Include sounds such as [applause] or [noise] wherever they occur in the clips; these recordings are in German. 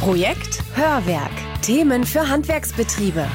Projekt Hörwerk. Themen für Handwerksbetriebe.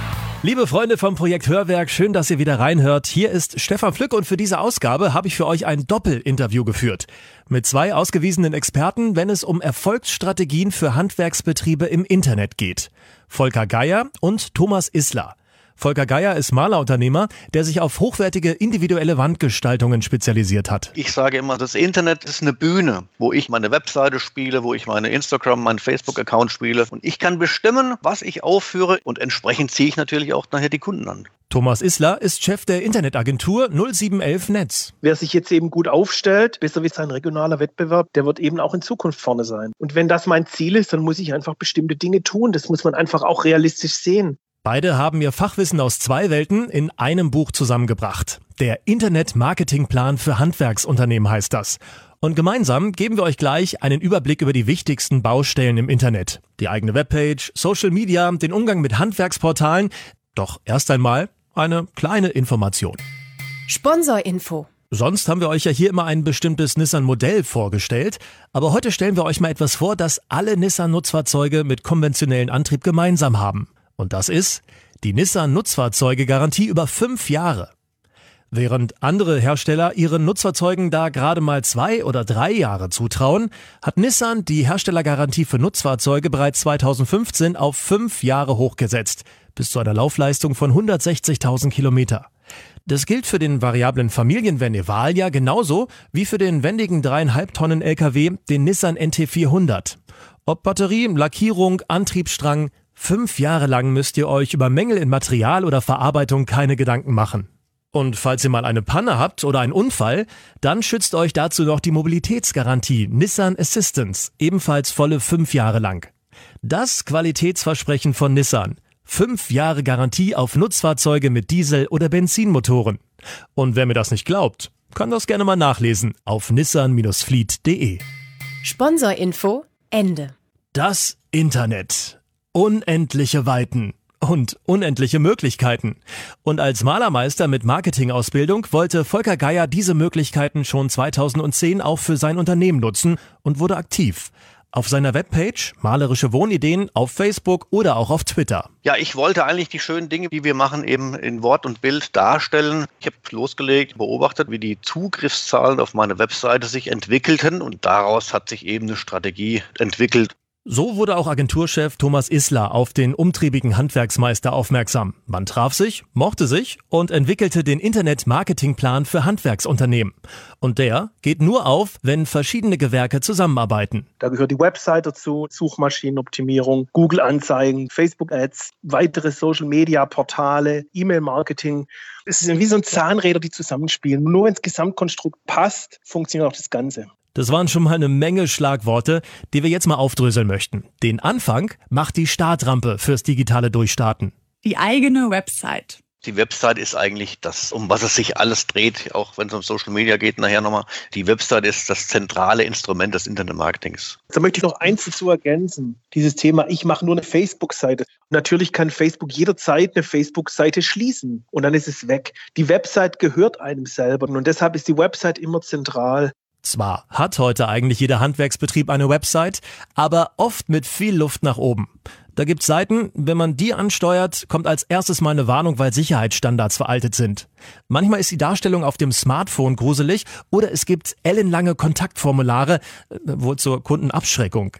Liebe Freunde vom Projekt Hörwerk, schön, dass ihr wieder reinhört. Hier ist Stefan Flück und für diese Ausgabe habe ich für euch ein Doppelinterview geführt. Mit zwei ausgewiesenen Experten, wenn es um Erfolgsstrategien für Handwerksbetriebe im Internet geht. Volker Geier und Thomas Isler. Volker Geier ist Malerunternehmer, der sich auf hochwertige individuelle Wandgestaltungen spezialisiert hat. Ich sage immer, das Internet ist eine Bühne, wo ich meine Webseite spiele, wo ich meine Instagram, meinen Facebook-Account spiele. Und ich kann bestimmen, was ich aufführe und entsprechend ziehe ich natürlich auch nachher die Kunden an. Thomas Isler ist Chef der Internetagentur 0711 Netz. Wer sich jetzt eben gut aufstellt, besser wie sein regionaler Wettbewerb, der wird eben auch in Zukunft vorne sein. Und wenn das mein Ziel ist, dann muss ich einfach bestimmte Dinge tun. Das muss man einfach auch realistisch sehen. Beide haben ihr Fachwissen aus zwei Welten in einem Buch zusammengebracht. Der Internet-Marketing-Plan für Handwerksunternehmen heißt das. Und gemeinsam geben wir euch gleich einen Überblick über die wichtigsten Baustellen im Internet. Die eigene Webpage, Social Media, den Umgang mit Handwerksportalen. Doch erst einmal eine kleine Information. Sponsorinfo. Sonst haben wir euch ja hier immer ein bestimmtes Nissan-Modell vorgestellt, aber heute stellen wir euch mal etwas vor, das alle Nissan-Nutzfahrzeuge mit konventionellen Antrieb gemeinsam haben. Und das ist die Nissan Nutzfahrzeuge Garantie über fünf Jahre. Während andere Hersteller ihren Nutzfahrzeugen da gerade mal zwei oder drei Jahre zutrauen, hat Nissan die Herstellergarantie für Nutzfahrzeuge bereits 2015 auf fünf Jahre hochgesetzt, bis zu einer Laufleistung von 160.000 Kilometer. Das gilt für den variablen Familienvan Evalia genauso wie für den wendigen dreieinhalb Tonnen LKW, den Nissan NT400. Ob Batterie, Lackierung, Antriebsstrang, Fünf Jahre lang müsst ihr euch über Mängel in Material oder Verarbeitung keine Gedanken machen. Und falls ihr mal eine Panne habt oder einen Unfall, dann schützt euch dazu noch die Mobilitätsgarantie Nissan Assistance, ebenfalls volle fünf Jahre lang. Das Qualitätsversprechen von Nissan. Fünf Jahre Garantie auf Nutzfahrzeuge mit Diesel- oder Benzinmotoren. Und wer mir das nicht glaubt, kann das gerne mal nachlesen auf nissan-fleet.de. Sponsorinfo Ende. Das Internet unendliche Weiten und unendliche Möglichkeiten. Und als Malermeister mit Marketingausbildung wollte Volker Geier diese Möglichkeiten schon 2010 auch für sein Unternehmen nutzen und wurde aktiv. Auf seiner Webpage malerische Wohnideen auf Facebook oder auch auf Twitter. Ja, ich wollte eigentlich die schönen Dinge, die wir machen, eben in Wort und Bild darstellen. Ich habe losgelegt, beobachtet, wie die Zugriffszahlen auf meine Webseite sich entwickelten und daraus hat sich eben eine Strategie entwickelt, so wurde auch Agenturchef Thomas Isler auf den umtriebigen Handwerksmeister aufmerksam. Man traf sich, mochte sich und entwickelte den Internet-Marketing-Plan für Handwerksunternehmen. Und der geht nur auf, wenn verschiedene Gewerke zusammenarbeiten. Da gehört die Website dazu, Suchmaschinenoptimierung, Google-Anzeigen, Facebook-Ads, weitere Social-Media-Portale, E-Mail-Marketing. Es sind wie so ein Zahnräder, die zusammenspielen. Nur wenn das Gesamtkonstrukt passt, funktioniert auch das Ganze. Das waren schon mal eine Menge Schlagworte, die wir jetzt mal aufdröseln möchten. Den Anfang macht die Startrampe fürs digitale Durchstarten. Die eigene Website. Die Website ist eigentlich das, um was es sich alles dreht, auch wenn es um Social Media geht, nachher nochmal. Die Website ist das zentrale Instrument des Internetmarketings. Da möchte ich noch eins dazu ergänzen. Dieses Thema, ich mache nur eine Facebook-Seite. Natürlich kann Facebook jederzeit eine Facebook-Seite schließen und dann ist es weg. Die Website gehört einem selber und deshalb ist die Website immer zentral. Zwar hat heute eigentlich jeder Handwerksbetrieb eine Website, aber oft mit viel Luft nach oben. Da gibt's Seiten, wenn man die ansteuert, kommt als erstes mal eine Warnung, weil Sicherheitsstandards veraltet sind. Manchmal ist die Darstellung auf dem Smartphone gruselig oder es gibt ellenlange Kontaktformulare, äh, wohl zur Kundenabschreckung.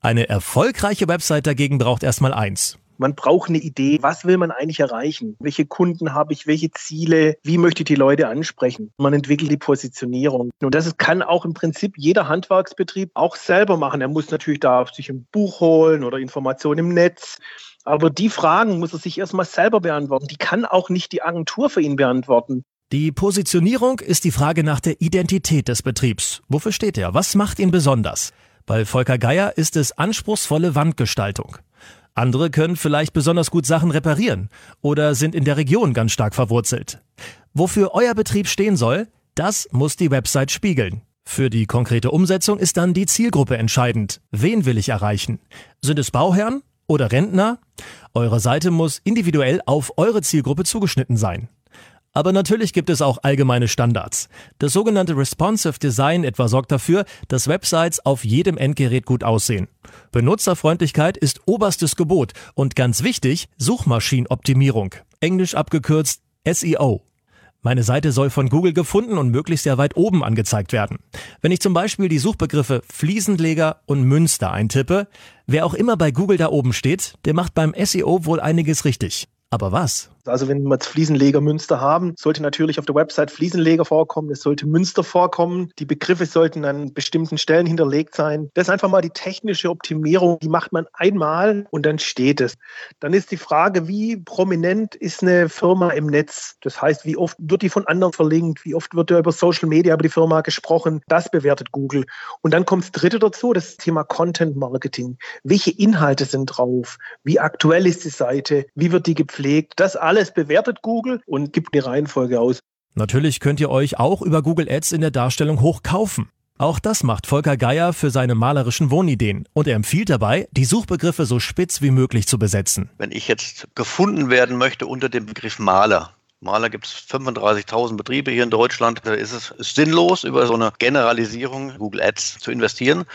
Eine erfolgreiche Website dagegen braucht erstmal eins. Man braucht eine Idee, was will man eigentlich erreichen? Welche Kunden habe ich? Welche Ziele? Wie möchte ich die Leute ansprechen? Man entwickelt die Positionierung. Und das kann auch im Prinzip jeder Handwerksbetrieb auch selber machen. Er muss natürlich da sich ein Buch holen oder Informationen im Netz. Aber die Fragen muss er sich erstmal selber beantworten. Die kann auch nicht die Agentur für ihn beantworten. Die Positionierung ist die Frage nach der Identität des Betriebs. Wofür steht er? Was macht ihn besonders? Bei Volker Geier ist es anspruchsvolle Wandgestaltung. Andere können vielleicht besonders gut Sachen reparieren oder sind in der Region ganz stark verwurzelt. Wofür euer Betrieb stehen soll, das muss die Website spiegeln. Für die konkrete Umsetzung ist dann die Zielgruppe entscheidend. Wen will ich erreichen? Sind es Bauherren oder Rentner? Eure Seite muss individuell auf eure Zielgruppe zugeschnitten sein. Aber natürlich gibt es auch allgemeine Standards. Das sogenannte Responsive Design etwa sorgt dafür, dass Websites auf jedem Endgerät gut aussehen. Benutzerfreundlichkeit ist oberstes Gebot und ganz wichtig, Suchmaschinenoptimierung, englisch abgekürzt SEO. Meine Seite soll von Google gefunden und möglichst sehr weit oben angezeigt werden. Wenn ich zum Beispiel die Suchbegriffe Fliesenleger und Münster eintippe, wer auch immer bei Google da oben steht, der macht beim SEO wohl einiges richtig. Aber was? Also wenn wir jetzt Fliesenleger Münster haben, sollte natürlich auf der Website Fliesenleger vorkommen, es sollte Münster vorkommen, die Begriffe sollten an bestimmten Stellen hinterlegt sein. Das ist einfach mal die technische Optimierung, die macht man einmal und dann steht es. Dann ist die Frage, wie prominent ist eine Firma im Netz? Das heißt, wie oft wird die von anderen verlinkt, wie oft wird da über Social Media über die Firma gesprochen? Das bewertet Google. Und dann kommt das dritte dazu, das Thema Content Marketing. Welche Inhalte sind drauf? Wie aktuell ist die Seite? Wie wird die gepflegt? Das alles bewertet Google und gibt eine Reihenfolge aus. Natürlich könnt ihr euch auch über Google Ads in der Darstellung hochkaufen. Auch das macht Volker Geier für seine malerischen Wohnideen und er empfiehlt dabei, die Suchbegriffe so spitz wie möglich zu besetzen. Wenn ich jetzt gefunden werden möchte unter dem Begriff Maler, Maler gibt es 35.000 Betriebe hier in Deutschland. Da ist es sinnlos, über so eine Generalisierung Google Ads zu investieren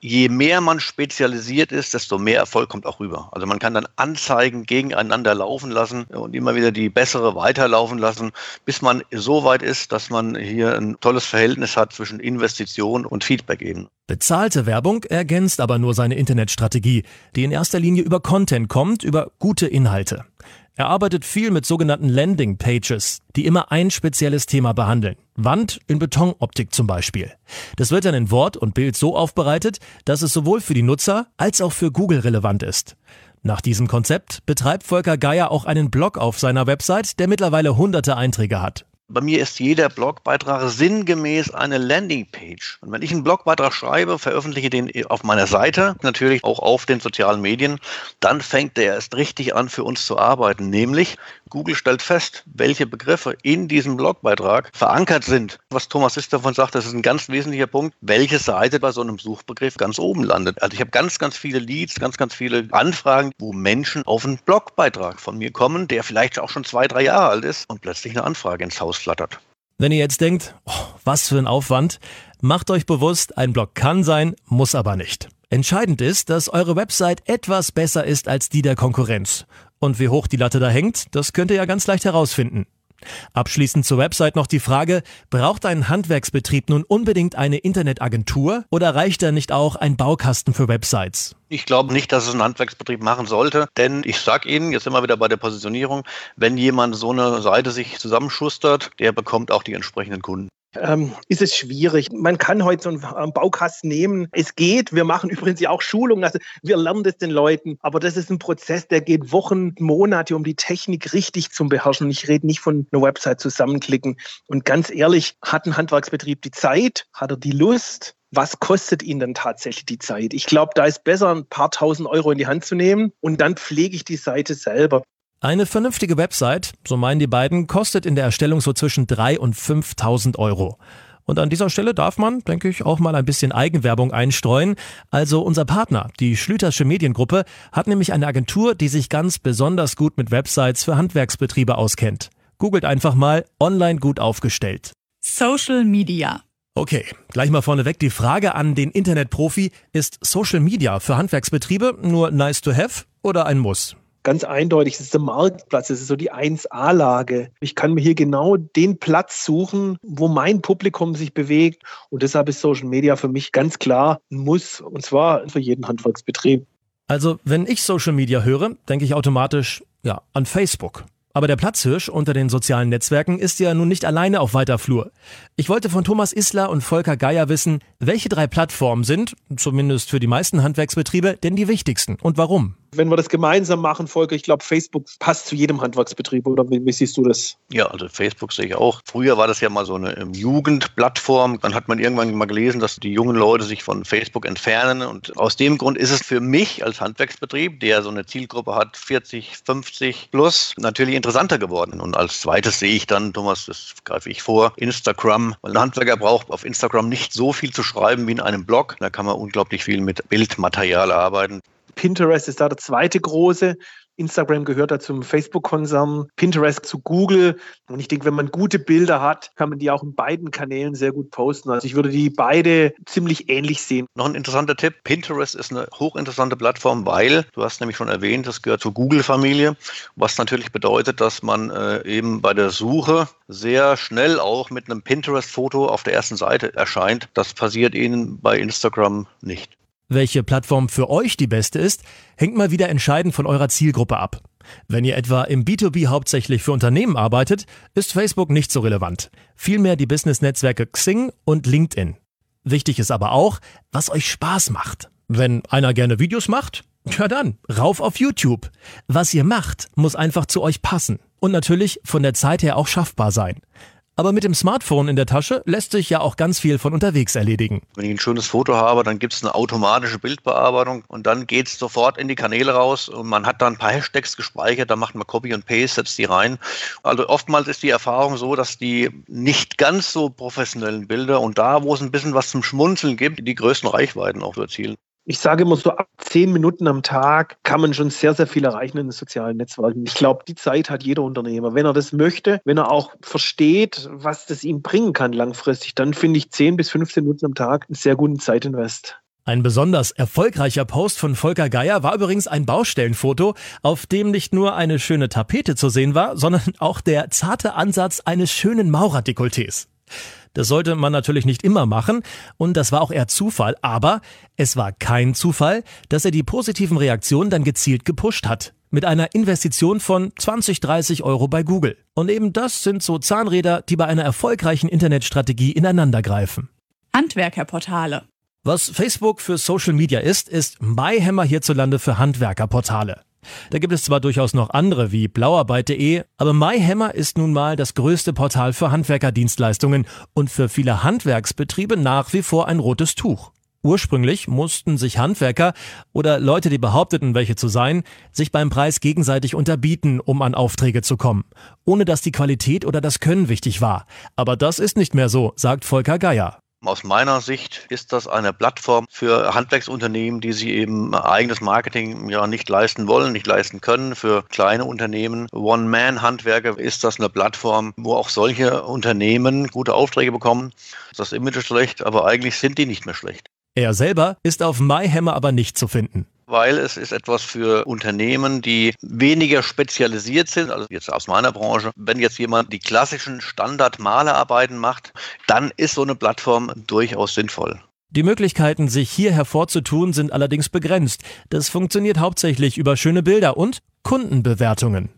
je mehr man spezialisiert ist, desto mehr Erfolg kommt auch rüber. Also man kann dann Anzeigen gegeneinander laufen lassen und immer wieder die bessere weiterlaufen lassen, bis man so weit ist, dass man hier ein tolles Verhältnis hat zwischen Investition und Feedback eben. Bezahlte Werbung ergänzt aber nur seine Internetstrategie, die in erster Linie über Content kommt, über gute Inhalte. Er arbeitet viel mit sogenannten Landing Pages, die immer ein spezielles Thema behandeln. Wand in Betonoptik zum Beispiel. Das wird dann in Wort und Bild so aufbereitet, dass es sowohl für die Nutzer als auch für Google relevant ist. Nach diesem Konzept betreibt Volker Geier auch einen Blog auf seiner Website, der mittlerweile hunderte Einträge hat. Bei mir ist jeder Blogbeitrag sinngemäß eine Landingpage. Und wenn ich einen Blogbeitrag schreibe, veröffentliche den auf meiner Seite, natürlich auch auf den sozialen Medien, dann fängt der erst richtig an, für uns zu arbeiten. Nämlich, Google stellt fest, welche Begriffe in diesem Blogbeitrag verankert sind. Was Thomas Ist davon sagt, das ist ein ganz wesentlicher Punkt, welche Seite bei so einem Suchbegriff ganz oben landet. Also ich habe ganz, ganz viele Leads, ganz, ganz viele Anfragen, wo Menschen auf einen Blogbeitrag von mir kommen, der vielleicht auch schon zwei, drei Jahre alt ist und plötzlich eine Anfrage ins Haus flattert. Wenn ihr jetzt denkt, oh, was für ein Aufwand, macht euch bewusst, ein Blog kann sein, muss aber nicht. Entscheidend ist, dass eure Website etwas besser ist als die der Konkurrenz. Und wie hoch die Latte da hängt, das könnt ihr ja ganz leicht herausfinden. Abschließend zur Website noch die Frage, braucht ein Handwerksbetrieb nun unbedingt eine Internetagentur oder reicht da nicht auch ein Baukasten für Websites? Ich glaube nicht, dass es ein Handwerksbetrieb machen sollte, denn ich sage Ihnen, jetzt wir wieder bei der Positionierung, wenn jemand so eine Seite sich zusammenschustert, der bekommt auch die entsprechenden Kunden ähm, ist es schwierig. Man kann heute so einen Baukasten nehmen. Es geht. Wir machen [laughs] übrigens ja auch Schulungen. Also wir lernen das den Leuten. Aber das ist ein Prozess, der geht Wochen, Monate, um die Technik richtig zu beherrschen. Und ich rede nicht von einer Website zusammenklicken. Und ganz ehrlich, hat ein Handwerksbetrieb die Zeit? Hat er die Lust? was kostet ihn denn tatsächlich die Zeit? Ich glaube, da ist besser, ein paar tausend Euro in die Hand zu nehmen und dann pflege ich die Seite selber. Eine vernünftige Website, so meinen die beiden, kostet in der Erstellung so zwischen 3.000 und 5.000 Euro. Und an dieser Stelle darf man, denke ich, auch mal ein bisschen Eigenwerbung einstreuen. Also unser Partner, die Schlütersche Mediengruppe, hat nämlich eine Agentur, die sich ganz besonders gut mit Websites für Handwerksbetriebe auskennt. Googelt einfach mal online gut aufgestellt. Social Media. Okay, gleich mal vorneweg die Frage an den Internetprofi. Ist Social Media für Handwerksbetriebe nur nice to have oder ein Muss? Ganz eindeutig, es ist der Marktplatz, es ist so die 1A-Lage. Ich kann mir hier genau den Platz suchen, wo mein Publikum sich bewegt. Und deshalb ist Social Media für mich ganz klar ein Muss, und zwar für jeden Handwerksbetrieb. Also, wenn ich Social Media höre, denke ich automatisch ja, an Facebook. Aber der Platzhirsch unter den sozialen Netzwerken ist ja nun nicht alleine auf weiter Flur. Ich wollte von Thomas Isler und Volker Geier wissen, welche drei Plattformen sind, zumindest für die meisten Handwerksbetriebe, denn die wichtigsten und warum. Wenn wir das gemeinsam machen, Volker, ich glaube, Facebook passt zu jedem Handwerksbetrieb, oder wie, wie, siehst du das? Ja, also Facebook sehe ich auch. Früher war das ja mal so eine ähm, Jugendplattform. Dann hat man irgendwann mal gelesen, dass die jungen Leute sich von Facebook entfernen. Und aus dem Grund ist es für mich als Handwerksbetrieb, der so eine Zielgruppe hat, 40, 50 plus, natürlich interessanter geworden. Und als zweites sehe ich dann, Thomas, das greife ich vor, Instagram. Weil ein Handwerker braucht auf Instagram nicht so viel zu schreiben wie in einem Blog. Da kann man unglaublich viel mit Bildmaterial arbeiten. Pinterest ist da der zweite große. Instagram gehört da zum Facebook-Konzern, Pinterest zu Google. Und ich denke, wenn man gute Bilder hat, kann man die auch in beiden Kanälen sehr gut posten. Also ich würde die beide ziemlich ähnlich sehen. Noch ein interessanter Tipp. Pinterest ist eine hochinteressante Plattform, weil, du hast nämlich schon erwähnt, das gehört zur Google-Familie, was natürlich bedeutet, dass man äh, eben bei der Suche sehr schnell auch mit einem Pinterest-Foto auf der ersten Seite erscheint. Das passiert Ihnen bei Instagram nicht. Welche Plattform für euch die beste ist, hängt mal wieder entscheidend von eurer Zielgruppe ab. Wenn ihr etwa im B2B hauptsächlich für Unternehmen arbeitet, ist Facebook nicht so relevant. Vielmehr die Business-Netzwerke Xing und LinkedIn. Wichtig ist aber auch, was euch Spaß macht. Wenn einer gerne Videos macht, ja dann, rauf auf YouTube. Was ihr macht, muss einfach zu euch passen. Und natürlich von der Zeit her auch schaffbar sein. Aber mit dem Smartphone in der Tasche lässt sich ja auch ganz viel von unterwegs erledigen. Wenn ich ein schönes Foto habe, dann gibt es eine automatische Bildbearbeitung und dann geht es sofort in die Kanäle raus und man hat dann ein paar Hashtags gespeichert, da macht man Copy und Paste, setzt die rein. Also oftmals ist die Erfahrung so, dass die nicht ganz so professionellen Bilder und da, wo es ein bisschen was zum Schmunzeln gibt, die größten Reichweiten auch erzielen. Ich sage immer so, ab zehn Minuten am Tag kann man schon sehr, sehr viel erreichen in den sozialen Netzwerken. Ich glaube, die Zeit hat jeder Unternehmer. Wenn er das möchte, wenn er auch versteht, was das ihm bringen kann langfristig, dann finde ich 10 bis 15 Minuten am Tag einen sehr guten Zeitinvest. Ein besonders erfolgreicher Post von Volker Geier war übrigens ein Baustellenfoto, auf dem nicht nur eine schöne Tapete zu sehen war, sondern auch der zarte Ansatz eines schönen Maurerdekolletés. Das sollte man natürlich nicht immer machen und das war auch eher Zufall, aber es war kein Zufall, dass er die positiven Reaktionen dann gezielt gepusht hat. Mit einer Investition von 20, 30 Euro bei Google. Und eben das sind so Zahnräder, die bei einer erfolgreichen Internetstrategie ineinandergreifen. Handwerkerportale. Was Facebook für Social Media ist, ist MyHammer hierzulande für Handwerkerportale. Da gibt es zwar durchaus noch andere wie blauarbeit.de, aber MyHammer ist nun mal das größte Portal für Handwerkerdienstleistungen und für viele Handwerksbetriebe nach wie vor ein rotes Tuch. Ursprünglich mussten sich Handwerker oder Leute, die behaupteten, welche zu sein, sich beim Preis gegenseitig unterbieten, um an Aufträge zu kommen, ohne dass die Qualität oder das Können wichtig war. Aber das ist nicht mehr so, sagt Volker Geier. Aus meiner Sicht ist das eine Plattform für Handwerksunternehmen, die sie eben eigenes Marketing ja nicht leisten wollen, nicht leisten können. Für kleine Unternehmen, One-Man-Handwerker ist das eine Plattform, wo auch solche Unternehmen gute Aufträge bekommen. Das Image ist schlecht, aber eigentlich sind die nicht mehr schlecht. Er selber ist auf MyHammer aber nicht zu finden weil es ist etwas für Unternehmen, die weniger spezialisiert sind, also jetzt aus meiner Branche. Wenn jetzt jemand die klassischen Standard-Malerarbeiten macht, dann ist so eine Plattform durchaus sinnvoll. Die Möglichkeiten, sich hier hervorzutun, sind allerdings begrenzt. Das funktioniert hauptsächlich über schöne Bilder und Kundenbewertungen.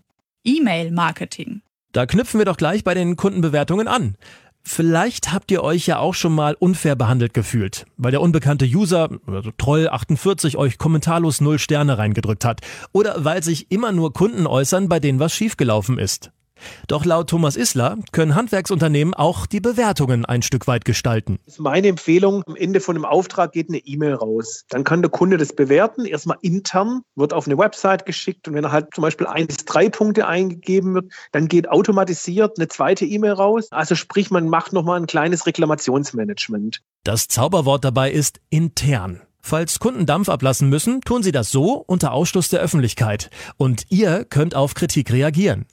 E-Mail-Marketing. Da knüpfen wir doch gleich bei den Kundenbewertungen an. Vielleicht habt ihr euch ja auch schon mal unfair behandelt gefühlt, weil der unbekannte User, also Troll48, euch kommentarlos null Sterne reingedrückt hat. Oder weil sich immer nur Kunden äußern, bei denen was schiefgelaufen ist. Doch laut Thomas Isler können Handwerksunternehmen auch die Bewertungen ein Stück weit gestalten. Das ist meine Empfehlung. Am Ende von einem Auftrag geht eine E-Mail raus. Dann kann der Kunde das bewerten. Erstmal intern, wird auf eine Website geschickt und wenn er halt zum Beispiel ein bis drei Punkte eingegeben wird, dann geht automatisiert eine zweite E-Mail raus. Also sprich, man macht nochmal ein kleines Reklamationsmanagement. Das Zauberwort dabei ist intern. Falls Kunden Dampf ablassen müssen, tun sie das so unter Ausschluss der Öffentlichkeit. Und ihr könnt auf Kritik reagieren.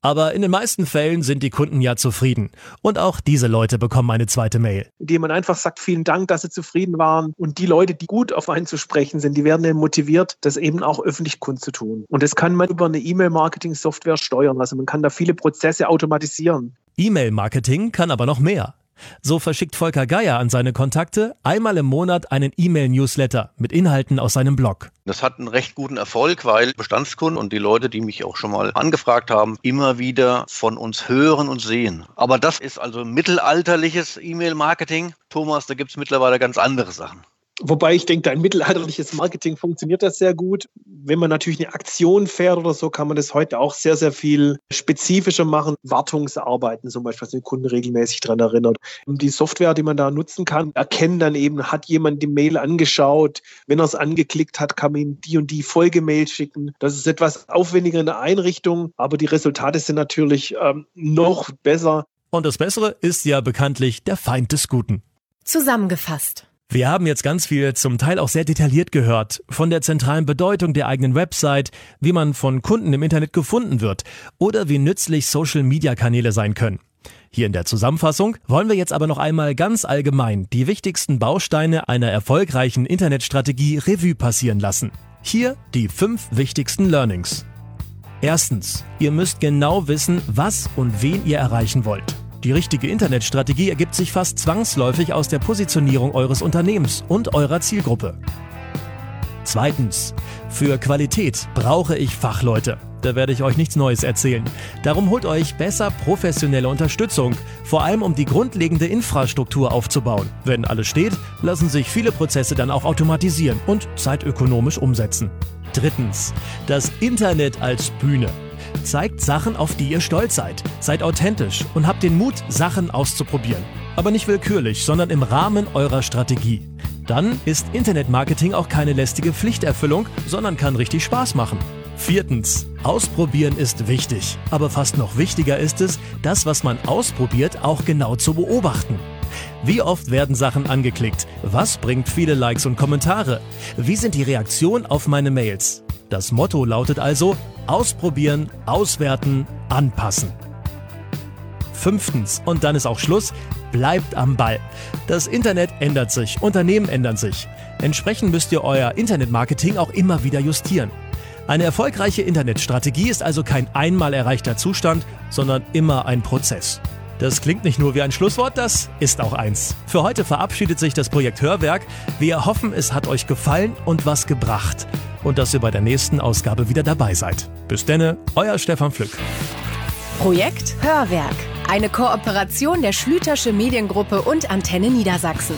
Aber in den meisten Fällen sind die Kunden ja zufrieden. Und auch diese Leute bekommen eine zweite Mail. Indem man einfach sagt, vielen Dank, dass sie zufrieden waren. Und die Leute, die gut auf einen zu sprechen sind, die werden dann motiviert, das eben auch öffentlich kundzutun. Und das kann man über eine E-Mail-Marketing-Software steuern. Also man kann da viele Prozesse automatisieren. E-Mail-Marketing kann aber noch mehr. So verschickt Volker Geier an seine Kontakte einmal im Monat einen E-Mail-Newsletter mit Inhalten aus seinem Blog. Das hat einen recht guten Erfolg, weil Bestandskunden und die Leute, die mich auch schon mal angefragt haben, immer wieder von uns hören und sehen. Aber das ist also mittelalterliches E-Mail-Marketing. Thomas, da gibt es mittlerweile ganz andere Sachen. Wobei ich denke, dein mittelalterliches Marketing funktioniert das sehr gut. Wenn man natürlich eine Aktion fährt oder so, kann man das heute auch sehr, sehr viel spezifischer machen. Wartungsarbeiten zum Beispiel, was den Kunden regelmäßig daran erinnert. Die Software, die man da nutzen kann, erkennen dann eben, hat jemand die Mail angeschaut. Wenn er es angeklickt hat, kann man ihm die und die Folgemail schicken. Das ist etwas aufwendiger in der Einrichtung, aber die Resultate sind natürlich ähm, noch besser. Und das Bessere ist ja bekanntlich der Feind des Guten. Zusammengefasst. Wir haben jetzt ganz viel, zum Teil auch sehr detailliert gehört, von der zentralen Bedeutung der eigenen Website, wie man von Kunden im Internet gefunden wird oder wie nützlich Social-Media-Kanäle sein können. Hier in der Zusammenfassung wollen wir jetzt aber noch einmal ganz allgemein die wichtigsten Bausteine einer erfolgreichen Internetstrategie Revue passieren lassen. Hier die fünf wichtigsten Learnings. Erstens, ihr müsst genau wissen, was und wen ihr erreichen wollt. Die richtige Internetstrategie ergibt sich fast zwangsläufig aus der Positionierung eures Unternehmens und eurer Zielgruppe. Zweitens, für Qualität brauche ich Fachleute. Da werde ich euch nichts Neues erzählen. Darum holt euch besser professionelle Unterstützung, vor allem um die grundlegende Infrastruktur aufzubauen. Wenn alles steht, lassen sich viele Prozesse dann auch automatisieren und zeitökonomisch umsetzen. Drittens, das Internet als Bühne. Zeigt Sachen, auf die ihr stolz seid. Seid authentisch und habt den Mut, Sachen auszuprobieren. Aber nicht willkürlich, sondern im Rahmen eurer Strategie. Dann ist Internetmarketing auch keine lästige Pflichterfüllung, sondern kann richtig Spaß machen. Viertens. Ausprobieren ist wichtig. Aber fast noch wichtiger ist es, das, was man ausprobiert, auch genau zu beobachten. Wie oft werden Sachen angeklickt? Was bringt viele Likes und Kommentare? Wie sind die Reaktionen auf meine Mails? Das Motto lautet also ausprobieren, auswerten, anpassen. Fünftens, und dann ist auch Schluss, bleibt am Ball. Das Internet ändert sich, Unternehmen ändern sich. Entsprechend müsst ihr euer Internetmarketing auch immer wieder justieren. Eine erfolgreiche Internetstrategie ist also kein einmal erreichter Zustand, sondern immer ein Prozess. Das klingt nicht nur wie ein Schlusswort, das ist auch eins. Für heute verabschiedet sich das Projekt Hörwerk. Wir hoffen, es hat euch gefallen und was gebracht. Und dass ihr bei der nächsten Ausgabe wieder dabei seid. Bis denne, euer Stefan Pflück. Projekt Hörwerk. Eine Kooperation der Schlütersche Mediengruppe und Antenne Niedersachsen.